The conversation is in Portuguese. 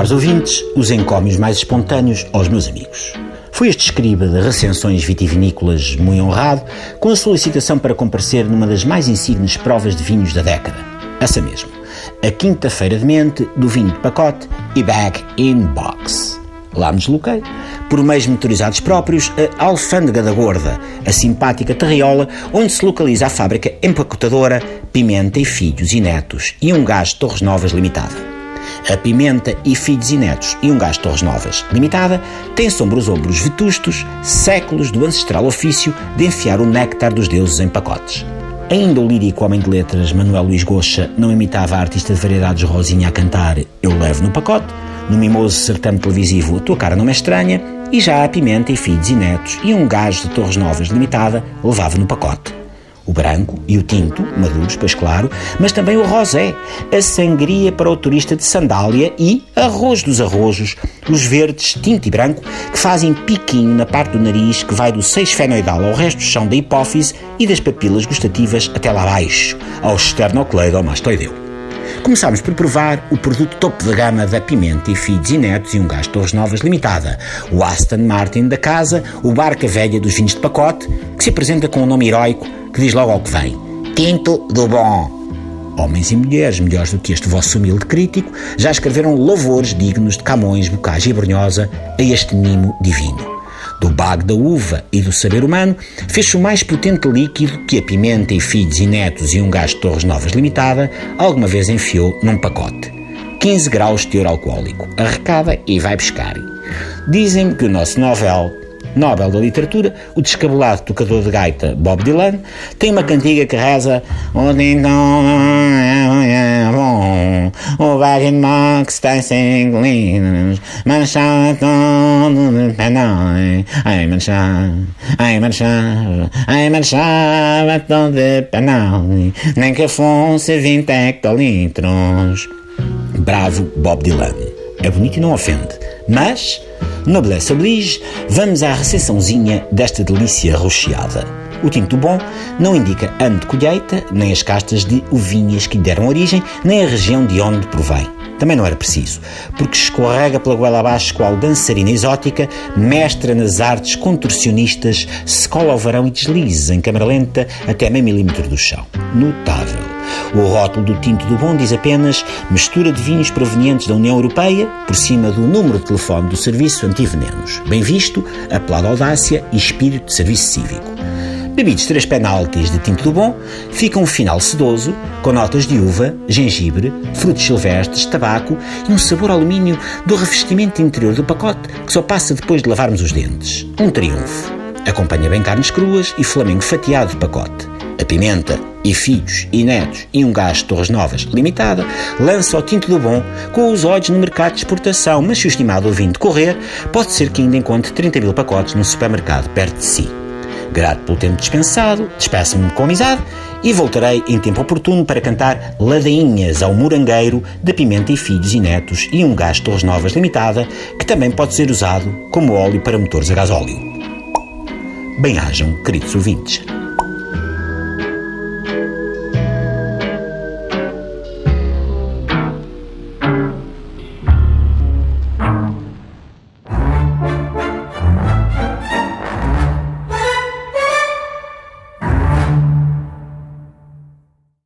caros ouvintes, os encómios mais espontâneos aos meus amigos. Foi este escriba de recensões vitivinícolas muito honrado com a solicitação para comparecer numa das mais insignes provas de vinhos da década. Essa mesmo. A quinta-feira de mente do vinho de pacote e back in box. Lá me desloquei, por meios motorizados próprios, a Alfândega da Gorda, a simpática terriola onde se localiza a fábrica empacotadora Pimenta e Filhos e Netos e um gás Torres Novas Limitada. A Pimenta e Filhos e Netos e um Gás Torres Novas. Limitada tem sobre os ombros vetustos séculos do ancestral ofício de enfiar o néctar dos deuses em pacotes. Ainda o lírico homem de letras Manuel Luís Goxa não imitava a artista de variedades Rosinha a cantar Eu Levo no Pacote, no mimoso certame televisivo A Tua Cara Não É Estranha, e já a Pimenta e Filhos e Netos e um Gás de Torres Novas Limitada levava no pacote o branco e o tinto, maduros, pois claro, mas também o rosé, a sangria para o turista de sandália e arroz dos arrojos, os verdes, tinto e branco, que fazem piquinho na parte do nariz que vai do seixo fenoidal ao resto do chão da hipófise e das papilas gustativas até lá abaixo, ao esternocleidomastoideu. Começámos por provar o produto topo de gama da Pimenta e Filhos e Netos e um gás Torres Novas Limitada, o Aston Martin da casa, o Barca Velha dos vinhos de pacote, que se apresenta com um nome heróico que diz logo ao que vem: Tinto do Bom. Homens e mulheres melhores do que este vosso humilde crítico já escreveram louvores dignos de Camões, Bocage e Brunhosa a este mimo divino do bago da uva e do saber humano, fez-se o mais potente líquido que a Pimenta e Filhos e Netos e um gás de Torres Novas Limitada alguma vez enfiou num pacote. 15 graus de teor alcoólico. Arrecada e vai pescar. Dizem-me que o nosso novel Nobel da Literatura, o descabelado tocador de gaita Bob Dylan, tem uma cantiga que reza O é Baggin Max tem cinco linhas, manchado de penói, ai manchado, ai manchado, ai manchado todo de penói, nem que fosse 20 hectolitros. Bravo Bob Dylan. É bonito e não ofende, mas Noblesse oblige, vamos à recepçãozinha desta delícia rocheada. O tinto bom não indica ano de colheita, nem as castas de uvinhas que lhe deram origem, nem a região de onde provém. Também não era preciso, porque escorrega pela goela abaixo qual dançarina exótica, mestra nas artes contorcionistas, se cola ao varão e desliza em câmara lenta até meio milímetro do chão. Notável. O rótulo do tinto do bom diz apenas mistura de vinhos provenientes da União Europeia, por cima do número de telefone do Serviço Antivenenos. Bem visto, apelado audácia e espírito de serviço cívico. Bebidos três penaltis de tinto do bom, fica um final sedoso, com notas de uva, gengibre, frutos silvestres, tabaco e um sabor alumínio do revestimento interior do pacote, que só passa depois de lavarmos os dentes. Um triunfo. Acompanha bem carnes cruas e flamengo fatiado de pacote. A pimenta e filhos e netos e um gás de Torres Novas limitada lança o tinto do bom com os olhos no mercado de exportação, mas se o estimado ouvinte correr, pode ser que ainda encontre 30 mil pacotes num supermercado perto de si. Grato pelo tempo dispensado, despeço-me com amizade e voltarei em tempo oportuno para cantar ladainhas ao morangueiro de Pimenta e Filhos e Netos e um gás Torres Novas Limitada, que também pode ser usado como óleo para motores a gasóleo. Bem-ajam, queridos ouvintes.